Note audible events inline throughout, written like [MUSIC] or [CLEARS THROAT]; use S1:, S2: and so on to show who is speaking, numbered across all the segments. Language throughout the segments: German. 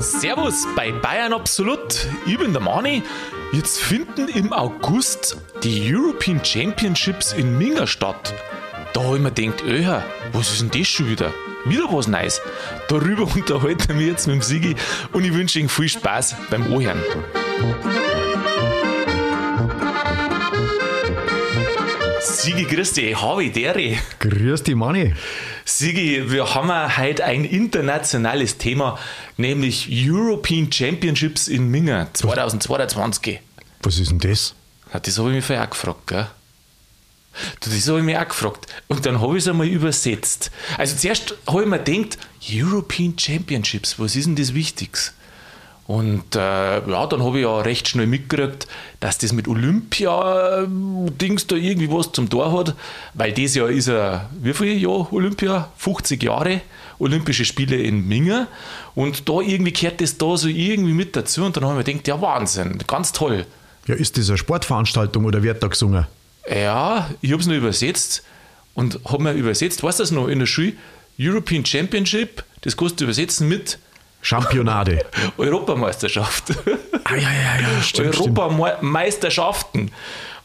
S1: Servus bei Bayern Absolut. Ich bin der Mani. Jetzt finden im August die European Championships in Minga statt. Da habe ich mir gedacht, öher, was ist denn das schon wieder? Wieder was Neues. Darüber [LAUGHS] unterhalten wir jetzt mit dem Sigi und ich wünsche Ihnen viel Spaß beim Ohren. Sigi, grüß dich, Harvey Dere.
S2: Grüß dich, Manni.
S1: Sigi, wir haben heute ein internationales Thema, nämlich European Championships in Minga 2022.
S2: Was ist denn das?
S1: Das habe ich mich vorher auch gefragt, gell? Das habe ich mich auch gefragt. Und dann habe ich es einmal übersetzt. Also zuerst habe ich mir gedacht, European Championships, was ist denn das Wichtigste? Und äh, ja, dann habe ich ja recht schnell mitgekriegt, dass das mit Olympia-Dings da irgendwie was zum Tor hat, weil das Jahr ist ja, wie viel Jahr Olympia? 50 Jahre Olympische Spiele in Minga und da irgendwie gehört das da so irgendwie mit dazu und dann habe ich mir gedacht, ja Wahnsinn, ganz toll.
S2: Ja, ist das eine Sportveranstaltung oder wird da gesungen?
S1: Ja, ich habe es nur übersetzt und habe mir übersetzt, weißt du das noch, in der Schule, European Championship, das kannst du übersetzen mit
S2: Championade. [LAUGHS]
S1: Europameisterschaft.
S2: Ah, ja, ja, ja, [LAUGHS] stimmt.
S1: Europameisterschaften.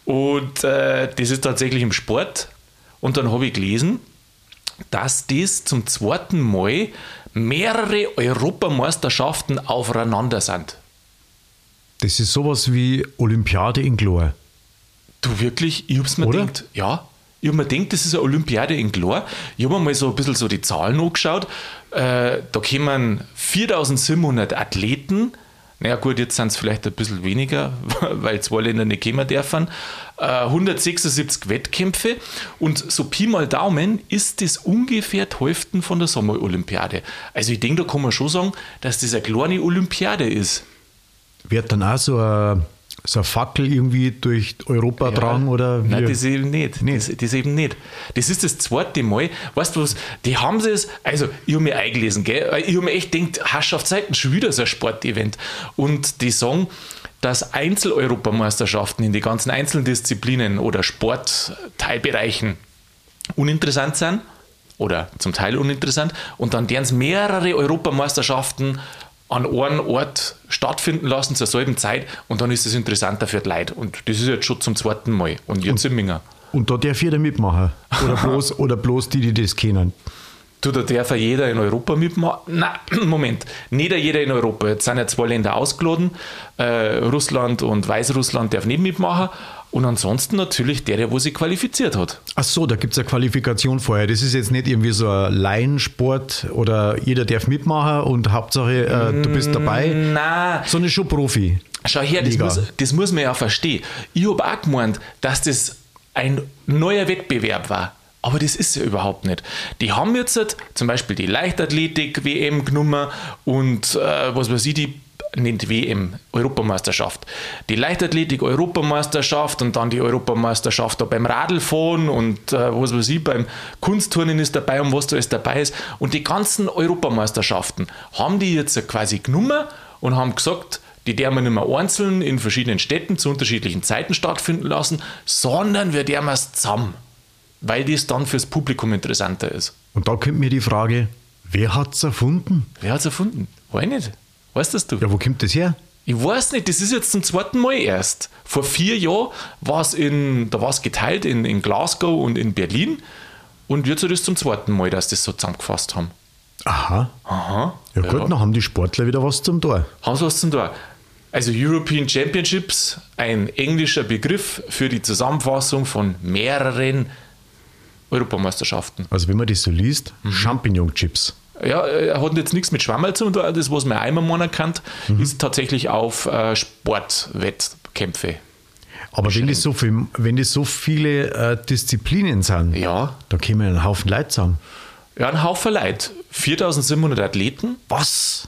S1: Und äh, das ist tatsächlich im Sport. Und dann habe ich gelesen, dass das zum zweiten Mal mehrere Europameisterschaften aufeinander sind.
S2: Das ist sowas wie Olympiade in Glor.
S1: Du wirklich? Ich hab's mir
S2: Oder?
S1: gedacht, ja. Ich habe mir gedacht, das ist eine Olympiade in Glor. Ich habe mir mal so ein bisschen so die Zahlen angeschaut. Äh, da kommen 4700 Athleten. Naja, gut, jetzt sind es vielleicht ein bisschen weniger, [LAUGHS] weil zwei Länder nicht kommen dürfen. Äh, 176 Wettkämpfe und so Pi mal Daumen ist das ungefähr die Hälfte von der Sommerolympiade. Also ich denke, da kann man schon sagen, dass das eine kleine Olympiade ist.
S2: Wird dann auch so eine, so eine Fackel irgendwie durch Europa tragen oder wie?
S1: Nein, das eben nicht. Das, das eben nicht. Das ist das zweite Mal. Weißt du was? Die haben sie es, also ich habe mir eingelesen, gell? Ich habe mir echt gedacht, Herrschaftszeiten, schon wieder so ein Sportevent. Und die sagen, dass Einzel-Europameisterschaften in die ganzen einzelnen Disziplinen oder Sportteilbereichen uninteressant sind oder zum Teil uninteressant und dann deren es mehrere Europameisterschaften an einem Ort stattfinden lassen zur selben Zeit und dann ist es interessanter für die Leute. Und das ist jetzt schon zum zweiten Mal. Und jetzt in Minga.
S2: Und da darf jeder mitmachen. Oder bloß, [LAUGHS] oder bloß die, die das kennen.
S1: Du, da darf ja jeder in Europa mitmachen. Nein, [CLEARS THROAT] Moment, nicht jeder in Europa. Jetzt sind ja zwei Länder ausgeladen. Äh, Russland und Weißrussland darf nicht mitmachen. Und ansonsten natürlich der, der wo sich qualifiziert hat.
S2: Ach so, da gibt es eine Qualifikation vorher. Das ist jetzt nicht irgendwie so ein Laiensport oder jeder darf mitmachen und Hauptsache äh, du bist dabei,
S1: Nein,
S2: sondern schon Profi.
S1: Schau her, das muss, das muss man ja verstehen. Ich habe auch gemeint, dass das ein neuer Wettbewerb war. Aber das ist ja überhaupt nicht. Die haben jetzt halt zum Beispiel die Leichtathletik-WM genommen und äh, was weiß ich, die nennt WM, Europameisterschaft. Die Leichtathletik-Europameisterschaft und dann die Europameisterschaft da beim Radlfahren und äh, was weiß ich, beim Kunstturnen ist dabei und was da alles dabei ist. Und die ganzen Europameisterschaften haben die jetzt quasi genommen und haben gesagt, die dürfen wir nicht mehr einzeln in verschiedenen Städten zu unterschiedlichen Zeiten stattfinden lassen, sondern wir dürfen es zusammen, weil das dann fürs Publikum interessanter ist.
S2: Und da kommt mir die Frage, wer hat es erfunden?
S1: Wer hat es erfunden? Weiß ich nicht. Weißt das du?
S2: Ja, wo kommt das her?
S1: Ich weiß nicht, das ist jetzt zum zweiten Mal erst. Vor vier Jahren war es in, da war es geteilt in, in Glasgow und in Berlin. Und jetzt ist es zum zweiten Mal, dass das so zusammengefasst haben.
S2: Aha.
S1: Aha.
S2: Ja, gut, dann haben die Sportler wieder was zum Tor.
S1: Haben sie was zum Tor? Also European Championships, ein englischer Begriff für die Zusammenfassung von mehreren Europameisterschaften.
S2: Also wenn man das so liest,
S1: Mhm.
S2: Champignon-Chips.
S1: Ja, er hat jetzt nichts mit Schwammerl zu tun. Das, was man einmal mal kennt, ist tatsächlich auf äh, Sportwettkämpfe.
S2: Aber wenn das, so viel, wenn das so viele äh, Disziplinen sind,
S1: Ja,
S2: da kommen ein Haufen Leute zusammen.
S1: ja, ein Haufen Leute. 4700 Athleten
S2: Was?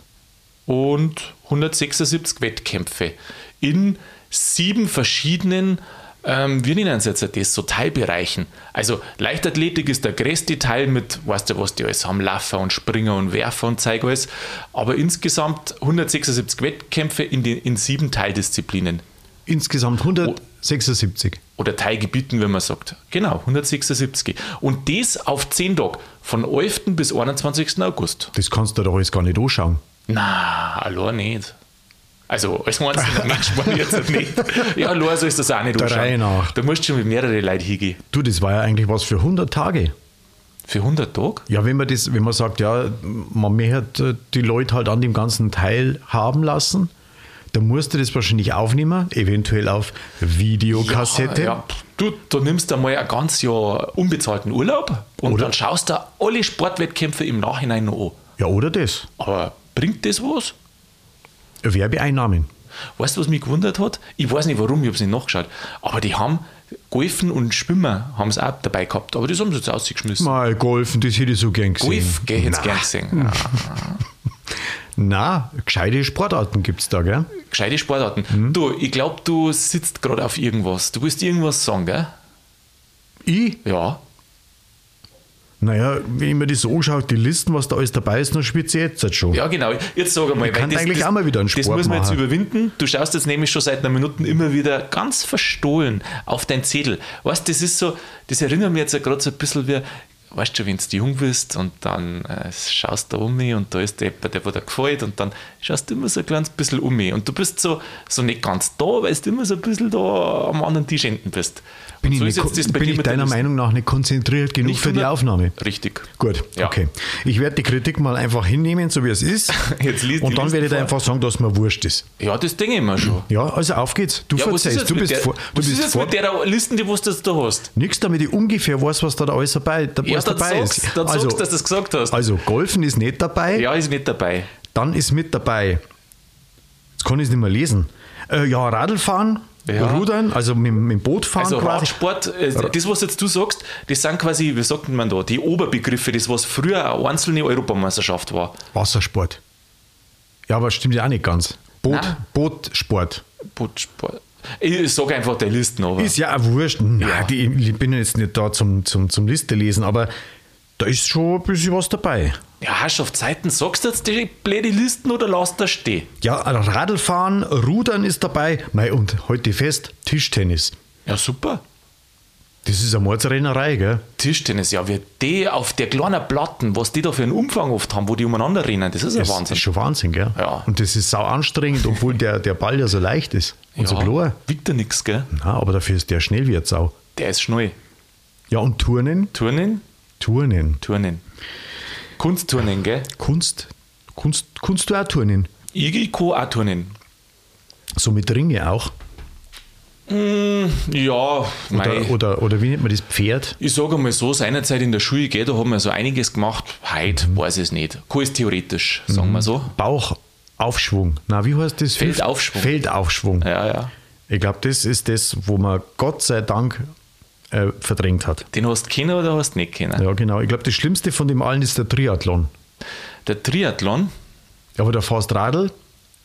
S1: und 176 Wettkämpfe in sieben verschiedenen, ähm, wir nennen es jetzt das, so Teilbereichen. Also Leichtathletik ist der größte Teil mit, weißt du, was die alles haben, Laffer und Springer und Werfer und Zeug alles. Aber insgesamt 176 Wettkämpfe in, den, in sieben Teildisziplinen.
S2: Insgesamt 100. 76.
S1: Oder Teilgebieten, wenn man sagt. Genau, 176. Und das auf 10 Tage, von 11. bis 21. August.
S2: Das kannst du doch alles gar nicht anschauen.
S1: Na, allein nicht. Also als einzelner [LAUGHS] Mensch man jetzt nicht. Ja, allein soll es das auch nicht
S2: Der Reihe nach.
S1: Da musst du schon mit mehreren Leuten hingehen.
S2: Du, das war ja eigentlich was für 100 Tage.
S1: Für 100 Tage?
S2: Ja, wenn man das, wenn man sagt, ja, man möchte die Leute halt an dem ganzen Teil haben lassen, dann musst du das wahrscheinlich aufnehmen, eventuell auf Videokassette.
S1: Ja, ja. Du, du nimmst einmal ein ganzes Jahr unbezahlten Urlaub und
S2: Oder-
S1: dann schaust du alle Sportwettkämpfe im Nachhinein noch an.
S2: Ja, oder das.
S1: Aber bringt das was?
S2: Werbeeinnahmen.
S1: Weißt du, was mich gewundert hat? Ich weiß nicht warum, ich habe es nicht nachgeschaut. Aber die haben Golfen und Schwimmen haben es auch dabei gehabt. Aber das haben sie jetzt ausgeschmissen.
S2: Mal Golfen, das hätte ich so gern gesehen.
S1: Golf, gell, hätte ich
S2: Na,
S1: gern gesehen. [LAUGHS]
S2: Na, gescheite Sportarten gibt es da, gell?
S1: Gescheite Sportarten.
S2: Mhm.
S1: Du, ich glaube, du sitzt gerade auf irgendwas. Du willst irgendwas sagen, gell?
S2: Ich?
S1: Ja.
S2: Naja, wenn ich mir das so anschaue, die Listen, was da alles dabei ist, dann spitze ich jetzt halt schon.
S1: Ja, genau. Jetzt sag einmal.
S2: kann
S1: weil
S2: eigentlich auch mal wieder einen
S1: Das
S2: Sport
S1: müssen wir jetzt
S2: machen.
S1: überwinden. Du schaust jetzt nämlich schon seit einer Minute immer wieder ganz verstohlen auf dein Zettel. Weißt du, das ist so, das erinnert mich jetzt ja gerade so ein bisschen wie, weißt du, wenn du jung bist und dann äh, schaust du um mich und da ist der, der, der dir gefällt und dann schaust du immer so ein kleines bisschen um mich und du bist so, so nicht ganz da, weil du immer so ein bisschen da am anderen Tisch hinten bist.
S2: Bin ich,
S1: so ist das bei
S2: bin ich deiner. Meinung nach nicht konzentriert genug
S1: Nicht
S2: für die Aufnahme?
S1: Richtig.
S2: Gut,
S1: Ja.
S2: okay. Ich werde die Kritik mal einfach hinnehmen, so wie es ist. [LAUGHS]
S1: Jetzt lies die
S2: und dann werde ich dir einfach sagen, dass mir wurscht ist.
S1: Ja, das denke ich mir schon.
S2: Ja, also auf geht's. Du
S1: Ja, ist
S2: verzeihst. Du bist
S1: der,
S2: vor. Du
S1: was ist
S2: bist
S1: jetzt
S2: vor.
S1: mit der Liste, die was du da hast?
S2: Nichts, damit ich ungefähr weiß, was da alles dabei, da,
S1: Ja,
S2: was dabei
S1: sagst,
S2: ist.
S1: dann
S2: also,
S1: sagst, dass du das gesagt hast.
S2: also, Golfen ist nicht dabei.
S1: Ja, ist nicht dabei.
S2: Dann ist mit dabei, jetzt kann ich es nicht mehr lesen, äh, ja, Radlfahren,
S1: Ja.
S2: Rudern, also mit, mit dem Boot fahren
S1: Also
S2: quasi.
S1: Radsport, äh, das, was jetzt du sagst, das sind quasi, wie sagt man da, die Oberbegriffe, das, was früher eine einzelne Europameisterschaft war.
S2: Wassersport. Ja, aber stimmt ja auch nicht ganz. Boot,
S1: Nein.
S2: Bootsport.
S1: Bootsport. Ich sage einfach der Listen, aber.
S2: Ist ja auch wurscht. Nein,
S1: Ja.
S2: Die, ich bin jetzt nicht da zum, zum, zum Liste lesen, aber da ist schon ein bisschen was dabei.
S1: Ja, Herrschaftszeiten, sagst du jetzt die blöde Listen oder lass das stehen?
S2: Ja, Radlfahren, Rudern ist dabei. Mei, und heute fest, Tischtennis.
S1: Ja, super.
S2: Das ist eine Mordsrennerei, gell?
S1: Tischtennis, ja, wie die auf der kleinen Platten, was die da für einen Umfang oft haben, wo die umeinander rennen, das ist ja
S2: Das
S1: Wahnsinn.
S2: ist schon Wahnsinn, gell?
S1: Ja.
S2: Und das ist sau anstrengend, obwohl der, der Ball ja so leicht ist und so
S1: ja,
S2: klar.
S1: wiegt ja nichts, gell?
S2: Na, aber dafür ist der schnell wie eine Sau.
S1: Der ist schnell.
S2: Ja, und Turnen?
S1: Turnen?
S2: Turnen.
S1: Turnen. Kunstturnen, gell?
S2: Kunst. Kunst, Kunst du auch turnen.
S1: Ich, kann auch turnen.
S2: So mit Ringe auch.
S1: Ja, mei.
S2: Oder, oder, oder wie nennt man das? Pferd?
S1: Ich sage mal so, seinerzeit in der Schule, gell, da haben wir so einiges gemacht. Heute
S2: Mhm.
S1: weiß ich es nicht. Es theoretisch, sagen wir so.
S2: Bauchaufschwung. Na, wie heißt das?
S1: Feldaufschwung.
S2: Feldaufschwung.
S1: Ja, ja.
S2: Ich glaube, das ist das, wo man Gott sei Dank äh, verdrängt hat.
S1: Den hast du kennen oder hast du nicht kennen?
S2: Ja, genau. Ich glaube, das Schlimmste von dem allen ist der Triathlon.
S1: Der Triathlon,
S2: Aber da fährst Radl,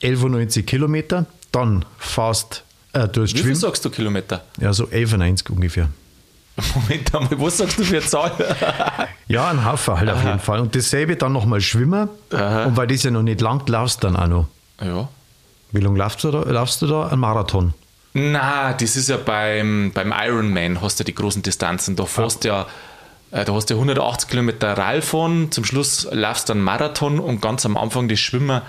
S2: 11,90 Kilometer, dann fährst äh, du hast
S1: wie viel
S2: Schwimmen,
S1: sagst du Kilometer?
S2: ja, so 11,90 ungefähr. [LAUGHS]
S1: Moment einmal, was sagst du für eine Zahl? [LAUGHS]
S2: Ja, ein Haufen halt auf jeden Fall. Und dasselbe dann nochmal Schwimmen.
S1: Aha.
S2: Und weil das ja noch nicht lang laufst, dann auch noch.
S1: ja.
S2: Wie lange laufst du da? Laufst du da? Ein Marathon.
S1: Na, das ist ja beim, beim Ironman, hast du die großen Distanzen. Da fährst ja, äh, da hast du ja 180 Kilometer Radfahren, zum Schluss laufst du einen Marathon und ganz am Anfang das Schwimmen,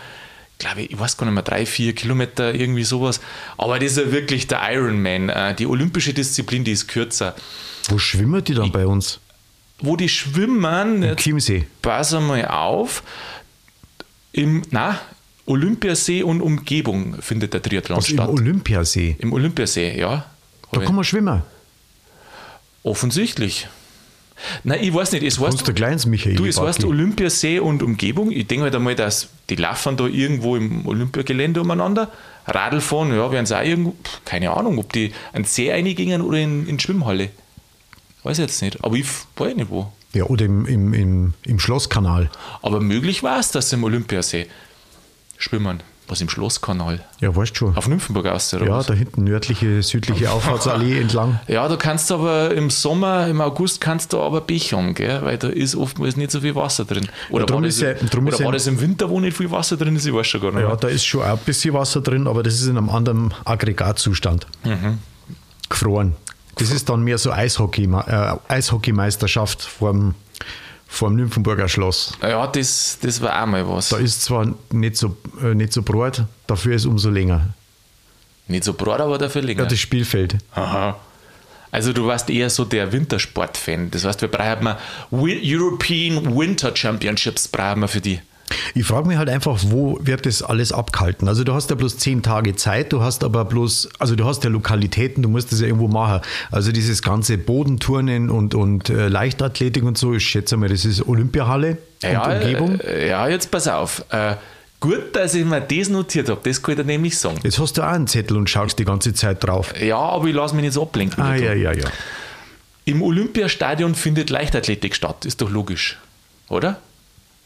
S1: glaube ich, ich weiß gar nicht mehr, drei, vier Kilometer, irgendwie sowas. Aber das ist ja wirklich der Ironman. Äh, Die olympische Disziplin, die ist kürzer.
S2: Wo schwimmen die dann bei uns?
S1: Wo die schwimmen, jetzt
S2: Chiemsee.
S1: pass einmal auf, im, na, Olympiasee und Umgebung findet der Triathlon
S2: Also im
S1: statt.
S2: Olympiasee.
S1: Im Olympiasee, ja.
S2: Da kann man schwimmen.
S1: Offensichtlich. Nein, ich weiß nicht, es
S2: Kannst
S1: heißt,
S2: du kleines Michael.
S1: du, es
S2: Bartli.
S1: Olympiasee und Umgebung. Ich denke halt einmal, dass die laufen da irgendwo im Olympiagelände umeinander. Radl fahren, ja, werden sie auch irgendwo, keine Ahnung, ob die an den See reingingen oder in, in die Schwimmhalle. Weiß ich jetzt nicht, aber ich f- weiß nicht wo.
S2: Ja, oder im, im, im, im Schlosskanal.
S1: Aber möglich war es, dass im Olympiasee schwimmen. Was im Schlosskanal.
S2: Ja, weißt schon.
S1: Auf Nymphenburg aus, oder
S2: Ja,
S1: was?
S2: da hinten nördliche, südliche [LAUGHS] Auffahrtsallee entlang.
S1: Ja, da kannst du aber im Sommer, im August kannst du aber haben, gell? weil da ist oftmals nicht so viel Wasser drin. Oder,
S2: drum
S1: war,
S2: ist
S1: das,
S2: ja-
S1: oder
S2: ist ja-
S1: war das im Winter, wo nicht viel Wasser drin ist? Ich weiß schon gar nicht.
S2: Ja, da ist schon auch ein bisschen Wasser drin, aber das ist in einem anderen Aggregatzustand. gefroren. Das ist dann mehr so Eishockey, äh, Eishockeymeisterschaft vorm, vorm Nymphenburger Schloss.
S1: Ja, das, das war auch mal was.
S2: Da ist zwar nicht so, äh, nicht so breit, dafür ist umso länger.
S1: Nicht so breit, aber dafür länger.
S2: Ja, das Spielfeld.
S1: Aha. Also du warst eher so der Wintersport-Fan. Das heißt, wir brauchen mal European Winter Championships brauchen wir für die.
S2: Ich frage mich halt einfach, wo wird das alles abgehalten? Also du hast ja bloß zehn Tage Zeit, du hast aber bloß, also du hast ja Lokalitäten, du musst das ja irgendwo machen. Also dieses ganze Bodenturnen und, und äh, Leichtathletik und so, ich schätze mal, das ist Olympiahalle
S1: Ja,
S2: und Umgebung.
S1: äh, ja jetzt pass auf. Äh, gut, dass ich mir das notiert habe. Das kann ich dir nämlich sagen.
S2: Jetzt hast du auch einen Zettel und schaust die ganze Zeit drauf.
S1: Ja, aber ich lasse mich nicht so ablenken.
S2: Ah, ja, ja, ja.
S1: Im Olympiastadion findet Leichtathletik statt, ist doch logisch, oder?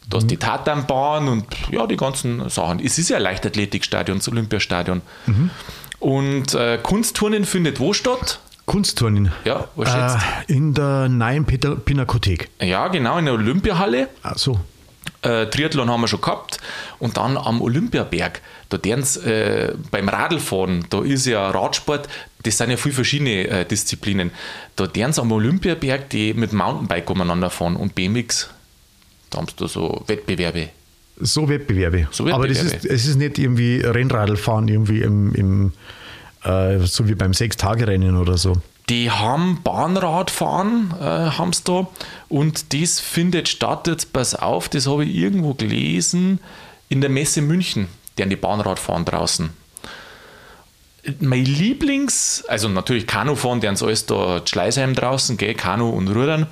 S1: Da ist die Tatanbahn und ja, die ganzen Sachen. Es ist ja ein Leichtathletikstadion, das Olympiastadion. Und äh, Kunstturnen findet wo statt?
S2: Kunstturnen.
S1: Ja, was schätzt?
S2: Äh, in der neuen Pinakothek.
S1: Ja, genau, in der Olympiahalle.
S2: Ach so.
S1: Äh, Triathlon haben wir schon gehabt. Und dann am Olympiaberg, da deren äh, beim Radlfahren, da ist ja Radsport, das sind ja viele verschiedene äh, Disziplinen. Da deren am Olympiaberg die mit Mountainbike umeinander fahren und BMX. Da haben sie da so Wettbewerbe.
S2: So Wettbewerbe.
S1: So
S2: Aber das
S1: Wettbewerbe.
S2: ist, es ist nicht irgendwie Rennradlfahren, irgendwie im, im äh, so wie beim Sechstagerennen oder so.
S1: Die haben Bahnradfahren, äh, haben sie da. Und das findet statt, jetzt pass auf, das habe ich irgendwo gelesen, in der Messe München, deren die Bahnradfahren draußen. Mein Lieblings, also natürlich Kanufahren, deren alles da Schleißheim draußen, gell, Kanu und Rudern.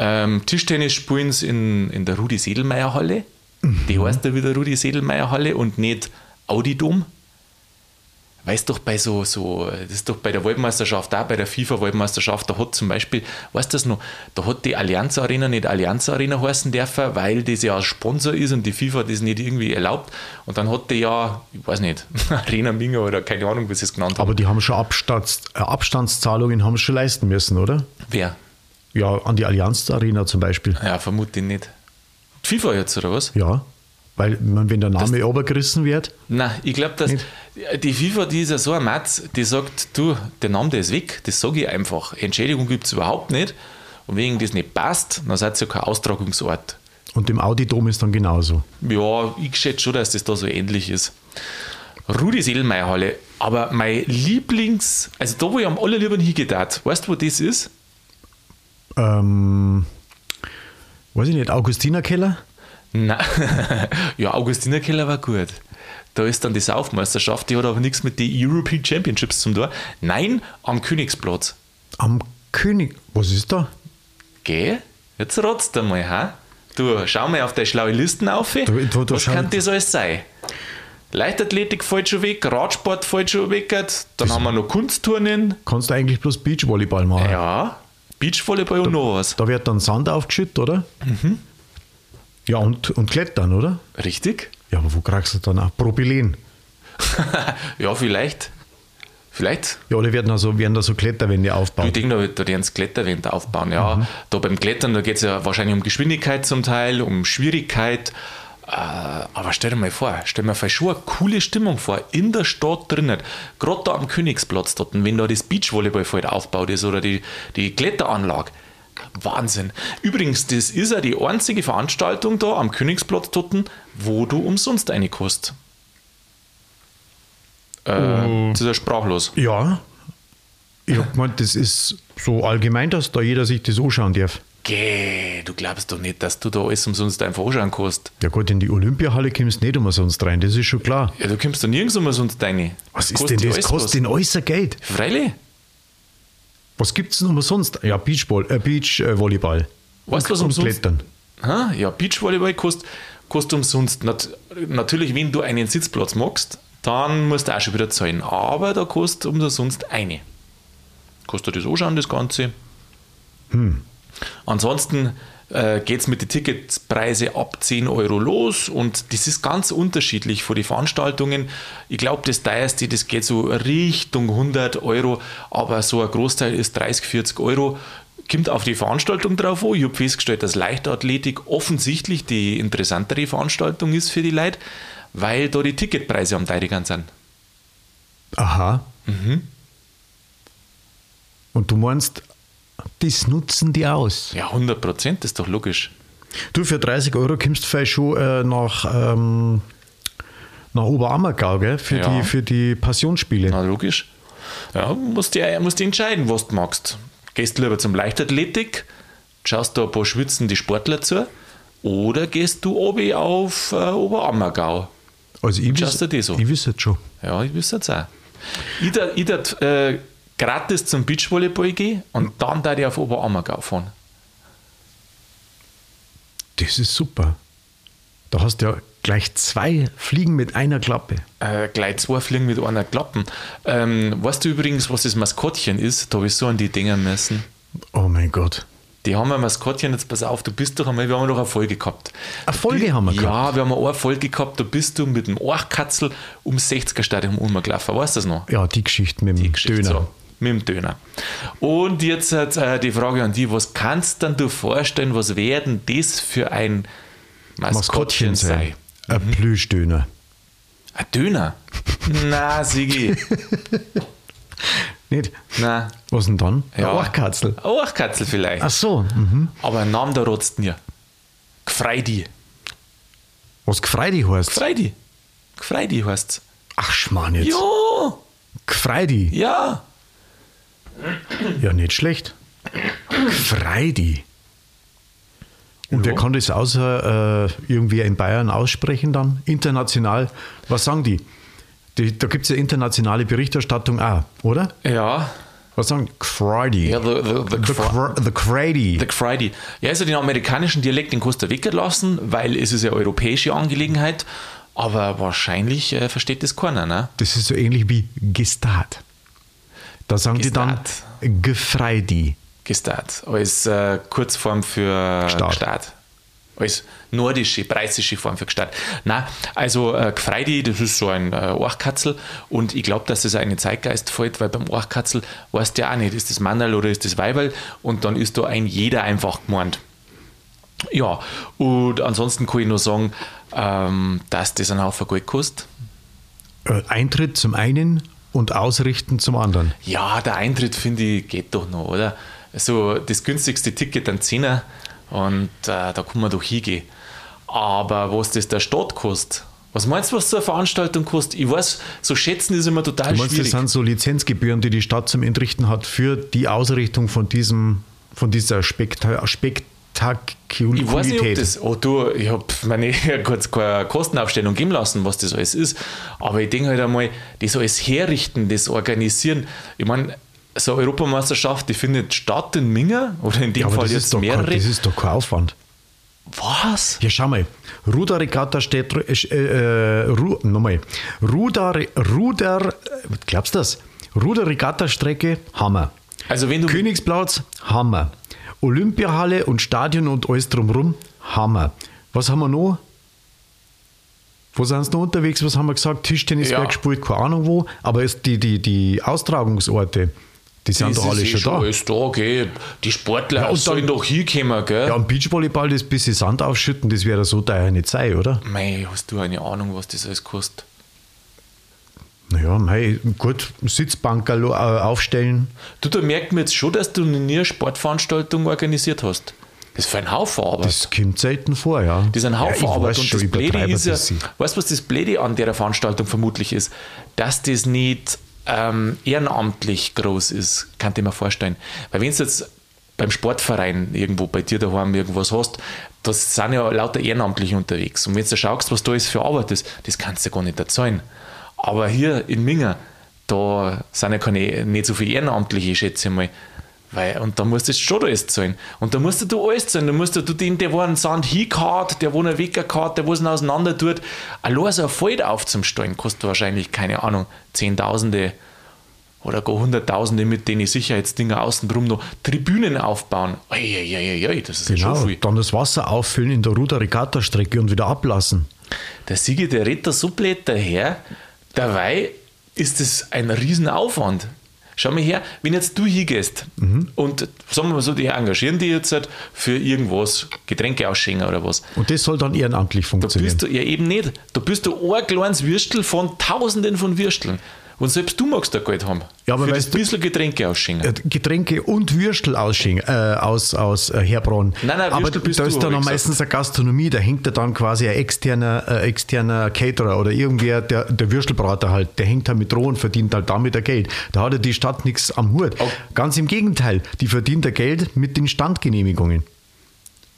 S1: Ähm, Tischtennis spielen sie in, in der Rudi-Sedelmeier-Halle. Die heißt da wieder Rudi-Sedelmeier-Halle und nicht Audidom. Weißt doch, bei so, so, das ist doch bei der Weltmeisterschaft, auch bei der FIFA-Weltmeisterschaft, da hat zum Beispiel, weißt du das noch, da hat die Allianz Arena nicht Allianz Arena heißen dürfen, weil das ja Sponsor ist und die FIFA das nicht irgendwie erlaubt. Und dann hat die ja, ich weiß nicht, [LAUGHS] Arena Minga oder keine Ahnung, wie sie es genannt haben.
S2: Aber die haben schon Abstands, äh, Abstandszahlungen haben schon leisten müssen, oder?
S1: Wer?
S2: Ja, an die Allianz Arena zum Beispiel.
S1: Ja, vermute ich nicht. Die FIFA jetzt, oder was?
S2: Ja. Weil, wenn der Name obergerissen wird,
S1: Nein, ich glaube, dass die FIFA, die ist ja so ein Matz, die sagt, du, der Name, der ist weg, das sage ich einfach. Entschädigung gibt es überhaupt nicht. Und wegen das nicht passt, dann seid ihr ja kein Austragungsort.
S2: und im Audidom ist dann genauso.
S1: Ja, ich schätze schon, dass das da so ähnlich ist. Rudi Seelmeier Halle, aber mein Lieblings, also da, wo ich am allerliebsten hingedacht, weißt du, wo das ist?
S2: Ähm, weiß ich nicht, Augustinerkeller?
S1: Nein. [LAUGHS] ja, Augustiner Keller war gut. Da ist dann die Saufmeisterschaft, die hat aber nichts mit den European Championships zum tun. Nein, am Königsplatz.
S2: Am König. Was ist da?
S1: Geh, jetzt rotzt einmal, ha? Du, schau mal auf deine schlaue Listen auf.
S2: da- da
S1: Was
S2: schau-
S1: kann das alles sein? Leichtathletik fällt schon weg, Radsport fällt schon weg, dann haben wir noch Kunstturnen,
S2: Kannst du eigentlich bloß Beachvolleyball machen?
S1: ja, Beachvolleyball und noch was.
S2: Da wird dann Sand aufgeschüttet, oder?
S1: Mhm.
S2: Ja, und, und klettern, oder?
S1: Richtig?
S2: Ja, aber wo kriegst du dann auch Propylen? [LAUGHS]
S1: ja, vielleicht. Vielleicht.
S2: Ja, oder werden da so, werden da so Kletterwände
S1: Ich
S2: aufgebaut?
S1: denke, da, da werden sie Kletterwände aufbauen. Ja, da beim Klettern, da geht es ja wahrscheinlich um Geschwindigkeit zum Teil, um Schwierigkeit. Äh, aber stell dir mal vor, stell dir mal schon eine coole Stimmung vor, in der Stadt drinnen, gerade da am Königsplatz dort, und wenn da das Beachvolleyballfeld aufgebaut ist oder die, die Kletteranlage. Wahnsinn. Übrigens, das ist ja die einzige Veranstaltung da am Königsplatz dort, wo du umsonst eine kostet. Äh, Das ist ja sprachlos.
S2: Ja. Ich hab gemeint, das ist so allgemein, dass da jeder sich das anschauen darf.
S1: Geh, du glaubst doch nicht, dass du da alles umsonst einfach anschauen kannst.
S2: Ja gut, in die Olympiahalle kommst du nicht umsonst rein, das ist schon klar.
S1: Ja, du kommst da nirgends umsonst rein.
S2: Was ist denn das?
S1: alles
S2: Kostet denn äußer Geld?
S1: Freilich.
S2: Was gibt es denn umsonst? Ja, Beachball, äh, Beachvolleyball.
S1: Weißt du, was umsonst?
S2: Klettern.
S1: Ha? Ja, Beachvolleyball kostet, kostet umsonst. Nat natürlich, wenn du einen Sitzplatz magst, dann musst du auch schon wieder zahlen. Aber da kostet umsonst eine. Kostet das anschauen, das Ganze. Ansonsten äh, geht es mit den Ticketpreisen ab 10 Euro los und das ist ganz unterschiedlich von den Veranstaltungen. Ich glaube, das teuerste, das geht so Richtung 100 Euro, aber so ein Großteil ist 30, 40 Euro. Kommt auf die Veranstaltung drauf an. Ich habe festgestellt, dass Leichtathletik offensichtlich die interessantere Veranstaltung ist für die Leute, weil da die Ticketpreise am teurigern sind.
S2: Aha. Und du meinst, das nutzen die aus.
S1: Ja, 100 Prozent, das ist doch logisch.
S2: Du, für 30 Euro kommst du vielleicht schon äh, nach, ähm, nach Oberammergau, gell? Für,
S1: Ja.
S2: die, für die Passionsspiele.
S1: Na, logisch. Ja, musst du musst entscheiden, was du magst. Gehst du lieber zum Leichtathletik, schaust da ein paar schwitzende Sportler zu, oder gehst du obi auf äh, Oberammergau?
S2: Also ich
S1: Schaust du die so?
S2: Ich wüsste jetzt schon.
S1: Ja, ich wüsste jetzt auch. Ich darf, ich äh, gratis zum Beachvolleyball gehen und dann da ich auf Oberammergau fahren.
S2: Das ist super. Da hast du ja gleich zwei Fliegen mit einer Klappe.
S1: Äh, gleich zwei Fliegen mit einer Klappen. Ähm, weißt du übrigens, was das Maskottchen ist? Da habe ich so an die Dinger müssen.
S2: Oh mein Gott.
S1: Die haben ein Maskottchen, jetzt pass auf, du bist doch einmal, wir haben doch eine Folge gehabt.
S2: Eine Folge haben wir
S1: ja,
S2: gehabt?
S1: wir haben eine Folge gehabt, da bist du mit dem Orchkatzel ums 60er Stadion umgelaufen. Weißt du das noch?
S2: Ja, die Geschichte mit dem
S1: Geschichte
S2: Döner.
S1: so, mit dem Döner. Und jetzt äh, die Frage an dich, was kannst dann du vorstellen, was werden das für ein Maskottchen,
S2: Maskottchen
S1: sein?
S2: sein. Ein Plüschdöner.
S1: Ein Döner? Na, Sigi. [LAUGHS]
S2: Nicht?
S1: Na,
S2: Was denn dann?
S1: ja.
S2: Ein Orchkatzel.
S1: Ein Orchkatzel vielleicht.
S2: Ach so. Mhm.
S1: Aber ein Name, da rotzt nie. Gfreidi.
S2: Was Gfreidi heißt?
S1: Gfreidi. Gfreidi heißt's.
S2: Ach, Schmarrn jetzt.
S1: Ja,
S2: Gfreidi.
S1: ja.
S2: Ja, nicht schlecht. Gfreidi. Und wer kann das außer äh, irgendwie in Bayern aussprechen dann? International? Was sagen die? die da gibt es ja internationale Berichterstattung auch, oder?
S1: Ja.
S2: Was sagen die? Gfreidi.
S1: Ja, the, the, the,
S2: The,
S1: Gfre-
S2: the Gfreidi.
S1: the. Ja, also den amerikanischen Dialekt in Costa Rica lassen, weil es ist ja eine europäische Angelegenheit. Aber wahrscheinlich äh, versteht das keiner, ne?
S2: Das ist so ähnlich wie Gestat. Da sagen die dann Gefreidi.
S1: Gestat. Als äh, Kurzform für
S2: Gstaad.
S1: Gstaad. Als nordische, preisische Form für Gstaad. Na, also äh, Gfreidi, das ist so ein äh, Orchkatzel und ich glaube, dass das auch in den Zeitgeist fällt, weil beim Orchkatzel weißt du ja auch nicht, ist das Mannerl oder ist das Weiberl und dann ist da ein jeder einfach gemeint. Ja, und ansonsten kann ich nur sagen, ähm, dass das ein Haufen Geld kostet.
S2: Äh, Eintritt zum einen und Ausrichten zum anderen.
S1: Ja, der Eintritt finde ich geht doch noch, oder? Also das günstigste Ticket ein Zehner und äh, da kann man doch hingehen. Aber was das der Stadt kostet, was meinst du, was so eine Veranstaltung kostet? Ich weiß, so schätzen ist immer total
S2: Du meinst, das
S1: schwierig.
S2: sind so Lizenzgebühren, die die Stadt zum Entrichten hat für die Ausrichtung von diesem, von dieser Spekta Spektakulität.
S1: Ich weiß nicht, ob das. Oh, du, ich habe meine [LAUGHS] kurz keine Kostenaufstellung geben lassen, was das alles ist. Aber ich denke halt einmal, das alles herrichten, das organisieren. Ich meine, so eine Europameisterschaft, die findet statt in Minga oder in dem
S2: ja,
S1: Fall jetzt
S2: doch kein,
S1: mehrere.
S2: das ist doch kein Aufwand.
S1: was?
S2: Ja, schau mal. Ruderregatta steht. Äh, äh, Ru, nochmal. Ruder, Ruder. Glaubst du das? Ruderregatta-Strecke, Hammer.
S1: Also, wenn du.
S2: Königsplatz, Hammer. Olympiahalle und Stadion und alles drumherum, Hammer. Was haben wir noch? Wo sind sie noch unterwegs? Was haben wir gesagt? Tischtennis
S1: Ja.
S2: gespielt, keine Ahnung wo. Aber es, die, die, die Austragungsorte, die sind doch alle
S1: ist eh
S2: schon da.
S1: alles da, gell? Die Sportler
S2: Ja, und
S1: sollen doch hinkommen, gell?
S2: Ja, am Beachvolleyball das bisschen Sand aufschütten, das wäre so teuer nicht sein, oder?
S1: Mei, hast du eine Ahnung, was das alles kostet?
S2: Naja, mei, gut, Sitzbank aufstellen.
S1: Du, da merkt man jetzt schon, dass du nie eine Sportveranstaltung organisiert hast. Das ist für ein Haufen Arbeit.
S2: Das kommt selten vor, ja.
S1: Das ist ein Haufen
S2: ja,
S1: Arbeit und
S2: schon,
S1: das Blöde ist ja, weißt du, was das Blöde an der Veranstaltung vermutlich ist? Dass das nicht ähm, ehrenamtlich groß ist, kann ich mir vorstellen. Weil wenn du jetzt beim Sportverein irgendwo bei dir daheim irgendwas hast, das sind ja lauter Ehrenamtliche unterwegs. Und wenn du schaust, was da ist für Arbeit ist, das kannst du gar nicht erzahlen. Aber hier in Minga, da sind ja keine, nicht so viele Ehrenamtliche, schätze ich mal. Weil, und da musst du schon alles zahlen. Und da musst du alles zahlen. Da musst du, den, der wo einen Sand hingehaut, der wo einen weggehaut, der wo es auseinander tut. Allein so ein Feld aufzustellen, kostet wahrscheinlich, keine Ahnung, Zehntausende oder gar Hunderttausende, mit denen ich Sicherheitsdinger außen drum noch Tribünen aufbauen. Eieieiei, das ist ja
S2: Genau,
S1: schon viel.
S2: dann das Wasser auffüllen in der Ruder-Regatta-Strecke und wieder ablassen.
S1: Der Sieger, der redet da so blöd daher. Dabei ist das ein Riesenaufwand. Schau mal her, wenn jetzt du hingehst und sagen wir mal so, die engagieren die jetzt halt für irgendwas, Getränke ausschenken oder was.
S2: Und das soll dann ehrenamtlich
S1: Da
S2: funktionieren.
S1: bist du ja eben nicht. Da bist du ein kleines Würstel von Tausenden von Würsteln. Und selbst du magst da Geld haben.
S2: Ja, aber
S1: Für
S2: weißt du-
S1: bisschen Getränke ausschenken.
S2: Äh, Getränke und Würstel ausschenken, äh, aus, aus äh, Herbrauen.
S1: Nein, nein,
S2: Aber
S1: Würstel bist
S2: da ist dann meistens eine Gastronomie, da hängt da dann quasi ein externer, äh, externer Caterer oder irgendwer, der, der Würstelbrater halt, der hängt halt mit Droh und verdient halt damit ein Geld. Da hat ja die Stadt nichts am Hut.
S1: Oh.
S2: Ganz im Gegenteil, die verdient ja Geld mit den Standgenehmigungen.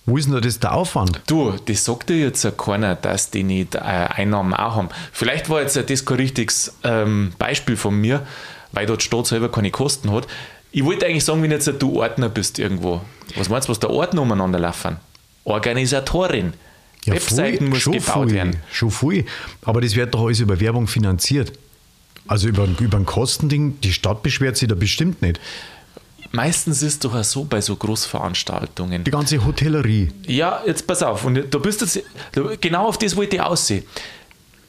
S2: Wo ist denn da das der Aufwand?
S1: Du, das sagt dir jetzt ja keiner, dass die nicht äh, Einnahmen auch haben. Vielleicht war jetzt das kein richtiges ähm, Beispiel von mir, weil dort Staat selber keine Kosten hat. Ich wollte eigentlich sagen, wenn jetzt du Ordner bist irgendwo. Was meinst du, was der Ordner umeinander laufen? Organisatorin. Webseiten
S2: voll,
S1: muss
S2: schon
S1: gebaut
S2: viel,
S1: werden.
S2: Schon viel. Aber das wird doch alles über Werbung finanziert. Also über, über ein Kostending, die Stadt beschwert sich da bestimmt nicht.
S1: Meistens ist es doch so bei so Großveranstaltungen.
S2: Die ganze Hotellerie.
S1: Ja, jetzt pass auf, und du bist jetzt, du- genau auf das wollte ich aussehen.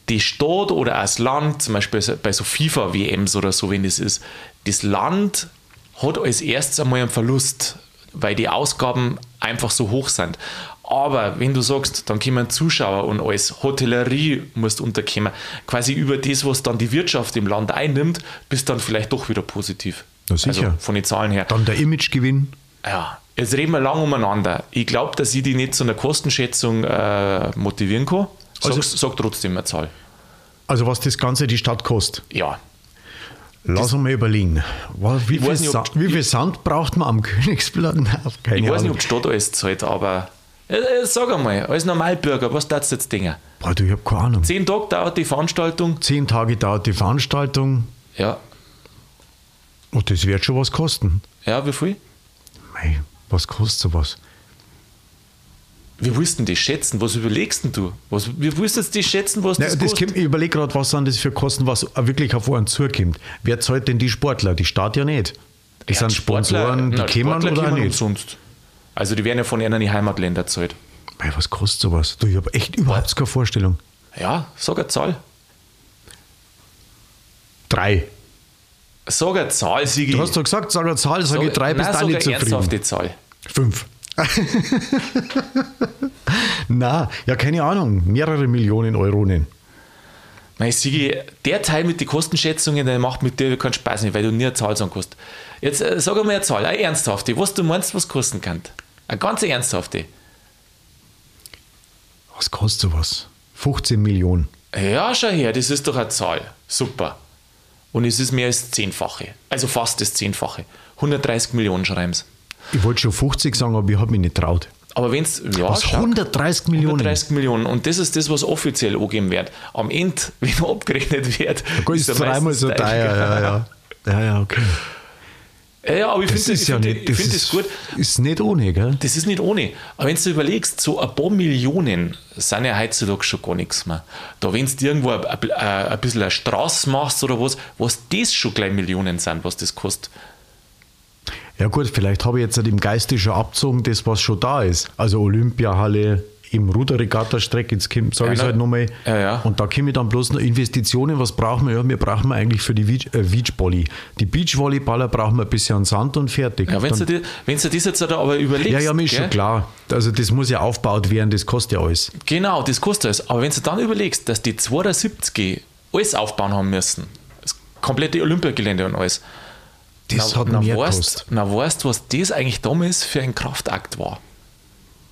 S1: Die Stadt oder das Land, zum Beispiel so- bei so FIFA-WMs oder so, wenn das ist, das Land hat als erstes einmal einen Verlust, weil die Ausgaben einfach so hoch sind. Aber wenn du sagst, dann kommen Zuschauer und als Hotellerie musst unterkommen, quasi über das, was dann die Wirtschaft im Land einnimmt, bist dann vielleicht doch wieder positiv.
S2: Na sicher.
S1: Also von den Zahlen her.
S2: Dann der Imagegewinn.
S1: Ja, jetzt reden wir lang umeinander. Ich glaube, dass ich die nicht zu einer Kostenschätzung äh, motivieren kann. Sag,
S2: Also-
S1: sag trotzdem eine Zahl.
S2: Also was das Ganze die Stadt kostet.
S1: Ja.
S2: Lass uns mal überlegen. Wie viel,
S1: nicht,
S2: Sa
S1: ob-
S2: wie viel Sand braucht man am [LAUGHS] Königsplatz? Nein, Keine
S1: Ich weiß
S2: Ahnung.
S1: nicht, ob die Stadt alles zahlt, aber äh, äh, sag einmal, als Normalbürger, was darfst du jetzt denken?
S2: Boah, du, ich habe keine Ahnung.
S1: Zehn Tage dauert die Veranstaltung.
S2: Zehn Tage dauert die Veranstaltung
S1: Ja.
S2: Und das wird schon was kosten.
S1: Ja, wie viel?
S2: Mei, was kostet sowas?
S1: Wie willst du das schätzen? Was überlegst denn du? Was, wie willst du das schätzen, was das,
S2: das
S1: kostet?
S2: kommt, ich überlege gerade, was sind das für Kosten, was wirklich auf einen zukommt. Wer zahlt denn die Sportler? Die Stadt ja nicht. Das
S1: Ja,
S2: sind Sponsoren,
S1: na,
S2: die kommen
S1: Sportler
S2: oder nicht.
S1: umsonst. Also die werden ja von ihren Heimatländern zahlt.
S2: Mei, was kostet sowas? Du, ich habe echt überhaupt keine Vorstellung.
S1: Ja, sag eine Zahl.
S2: Drei.
S1: Sag eine Zahl, Sigi.
S2: Du hast doch gesagt, sag eine Zahl, sage ich drei, bist
S1: Nein,
S2: du nicht zufrieden.
S1: ernsthafte Zahl.
S2: Fünf. [LAUGHS] Na, ja, keine Ahnung. Mehrere Millionen Euronen.
S1: Mein Sigi, der Teil mit den Kostenschätzungen, der macht mit dir keinen Spaß nicht, weil du nie eine Zahl sagen kannst. Jetzt äh, sag einmal eine Zahl, eine ernsthafte, was du meinst, was kosten kann. Eine ganz ernsthafte.
S2: Was kostet sowas? 15 Millionen.
S1: Ja, schau her, das ist doch eine Zahl. Super. Und es ist mehr als das Zehnfache. Also fast das Zehnfache. 130 Millionen schreiben sie.
S2: Ich wollte schon 50 sagen, aber ich habe mich nicht traut.
S1: Aber wenn es, ja,
S2: Was?
S1: schau,
S2: 130 Millionen?
S1: 130 Millionen. Und das ist das, was offiziell angegeben wird. Am Ende, [LAUGHS] wenn abgerechnet wird,
S2: Gut, ist
S1: er
S2: dreimal so teuer. Ja, ja. ja, ja, okay.
S1: Ja, ja, aber ich
S2: Das
S1: finde
S2: ist ja
S1: find,
S2: nicht,
S1: ich
S2: das
S1: find das
S2: ist,
S1: gut.
S2: ist nicht ohne, gell?
S1: Das ist nicht ohne. Aber wenn du überlegst, so ein paar Millionen sind ja heutzutage schon gar nichts mehr. Da, wenn du irgendwo ein, ein, ein bisschen eine Straße machst oder was, was das schon gleich Millionen sind, was das kostet.
S2: Ja gut, vielleicht habe ich jetzt halt im Geiste schon abgezogen, das was schon da ist. Also Olympiahalle, im Ruderregatta-Streck, jetzt sage ich es
S1: na-
S2: halt nochmal.
S1: Ja, ja.
S2: Und da kommen dann bloß noch Investitionen. Was brauchen wir? Ja, wir brauchen eigentlich für die äh, Beachvolley. Die Beachvolleyballer brauchen wir ein bisschen Sand und fertig.
S1: Ja, wenn du, dir- wenn du das jetzt aber überlegst.
S2: ja, ja, mir ist
S1: gell?
S2: schon klar. Also das muss ja aufgebaut werden, das kostet ja alles.
S1: Genau, das kostet alles. Aber wenn du dann überlegst, dass die 72 alles aufbauen haben müssen, das komplette Olympiagelände und alles,
S2: Das hat
S1: na,
S2: mehr
S1: weißt, na weißt, was das eigentlich damals für ein Kraftakt war.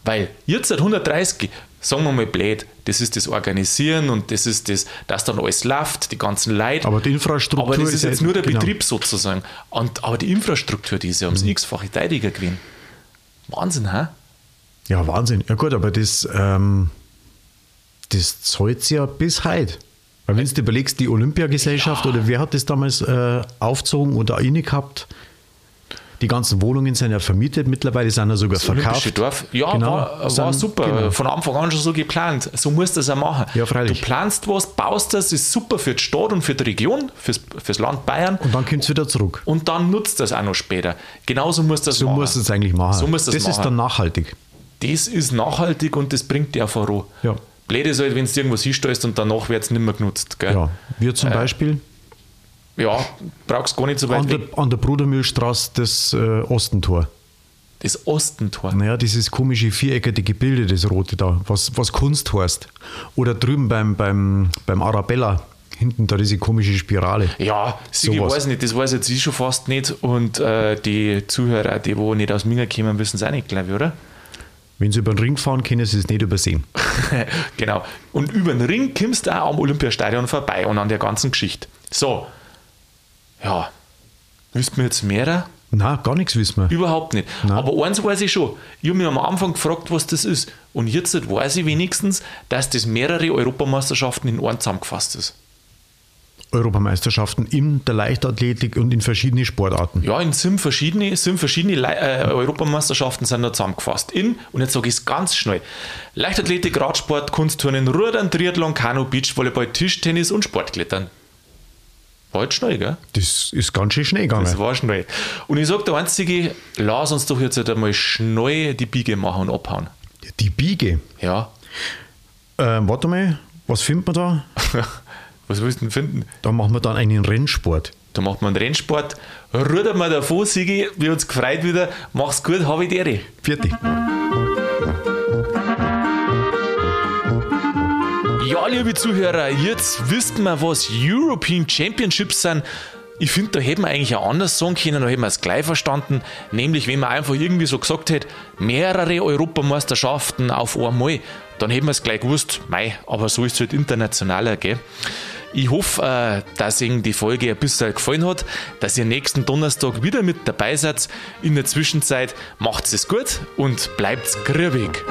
S1: Weil jetzt seit 130, sagen wir mal blöd, das ist das Organisieren und das ist das, dass dann alles läuft, die ganzen Leute.
S2: Aber die Infrastruktur
S1: Aber das ist,
S2: ja-
S1: jetzt nur der
S2: genau.
S1: Betrieb sozusagen. Und, aber die Infrastruktur, die ist ja ums
S2: Mhm.
S1: x-fache teurer gewesen. Wahnsinn, hä?
S2: Ja, Wahnsinn. Ja gut, aber das, ähm, das zahlt ja bis heute. Weil wenn du dir überlegst, die Olympiagesellschaft oder wer hat das damals äh, aufgezogen oder inne gehabt? Die ganzen Wohnungen sind ja vermietet, mittlerweile sind ja sogar
S1: Das Olympische
S2: verkauft.
S1: Dorf. Ja,
S2: Genau.
S1: war, war super.
S2: genau.
S1: Von Anfang an schon so geplant. So musst du das auch machen.
S2: Ja, freilich.
S1: Du planst was, baust das, ist super für die Stadt und für die Region, fürs, fürs Land Bayern.
S2: Und dann kommt es wieder zurück.
S1: Und dann nutzt das auch noch später. Genauso musst du das
S2: So
S1: machen.
S2: musst du es eigentlich machen.
S1: So musst
S2: das
S1: das
S2: ist
S1: machen.
S2: dann nachhaltig.
S1: Das ist nachhaltig und das bringt dir auch voran.
S2: Ja.
S1: Blöd ist halt, wenn du irgendwas hinstellst und danach wird es nicht mehr genutzt. Gell?
S2: Ja. Wir
S1: Äh,
S2: zum Beispiel
S1: ja, brauchst gar nicht so weit
S2: an
S1: weg.
S2: der, an der Brudermühlstraße das äh, Ostentor.
S1: Das Ostentor.
S2: Naja, dieses komische viereckige Gebilde, das rote da, was, was Kunst heißt. Oder drüben beim, beim, beim Arabella hinten da diese komische Spirale.
S1: Ja, Sigi
S2: Sowas.
S1: weiß nicht, das weiß jetzt ich schon fast nicht. Und äh, die Zuhörer, die wo nicht aus Minga kommen, wissen es auch nicht, glaube ich, oder?
S2: Wenn sie über den Ring fahren, können sie es nicht übersehen. [LAUGHS]
S1: genau. Und über den Ring kommst du auch am Olympiastadion vorbei und an der ganzen Geschichte. So. Ja. Wisst mir jetzt mehr?
S2: Na, gar nichts wissen wir.
S1: Überhaupt nicht.
S2: Nein.
S1: Aber eins weiß ich schon. Ich habe mich am Anfang gefragt, was das ist. Und jetzt weiß ich wenigstens, dass das mehrere Europameisterschaften in einem zusammengefasst ist.
S2: Europameisterschaften in der Leichtathletik und in verschiedene Sportarten.
S1: Ja, in sind verschiedene, sind verschiedene Le äh, Europameisterschaften sind da zusammengefasst. In, und jetzt sage ich es ganz schnell: Leichtathletik, Radsport, Kunstturnen, Rudern, Triathlon, Kanu, Beachvolleyball, Tischtennis und Sportklettern. War schnell, gell?
S2: Das ist ganz schön schnell gegangen.
S1: Das war schnell. Und ich sage der Einzige, lass uns doch jetzt halt einmal schnell die Biege machen und abhauen.
S2: Die Biege.
S1: Ja.
S2: Ähm, warte mal, was findet man da? [LAUGHS]
S1: Was willst du denn finden?
S2: Da machen wir dann einen Rennsport.
S1: Da macht man einen Rennsport, rudert man davon, Sigi, wir uns gefreut wieder, mach's gut, habe ich dir.
S2: Vierte.
S1: Liebe Zuhörer, jetzt wisst wir, was European Championships sind. Ich finde, da hätten wir eigentlich auch anders sagen können, da hätten wir es gleich verstanden. Nämlich, wenn man einfach irgendwie so gesagt hätte, mehrere Europameisterschaften auf einmal, dann hätten wir es gleich gewusst. Mei, aber so ist es halt internationaler, gell? Ich hoffe, äh, dass Ihnen die Folge ein bisschen gefallen hat, dass ihr nächsten Donnerstag wieder mit dabei seid. In der Zwischenzeit macht's es gut und bleibt's grübig.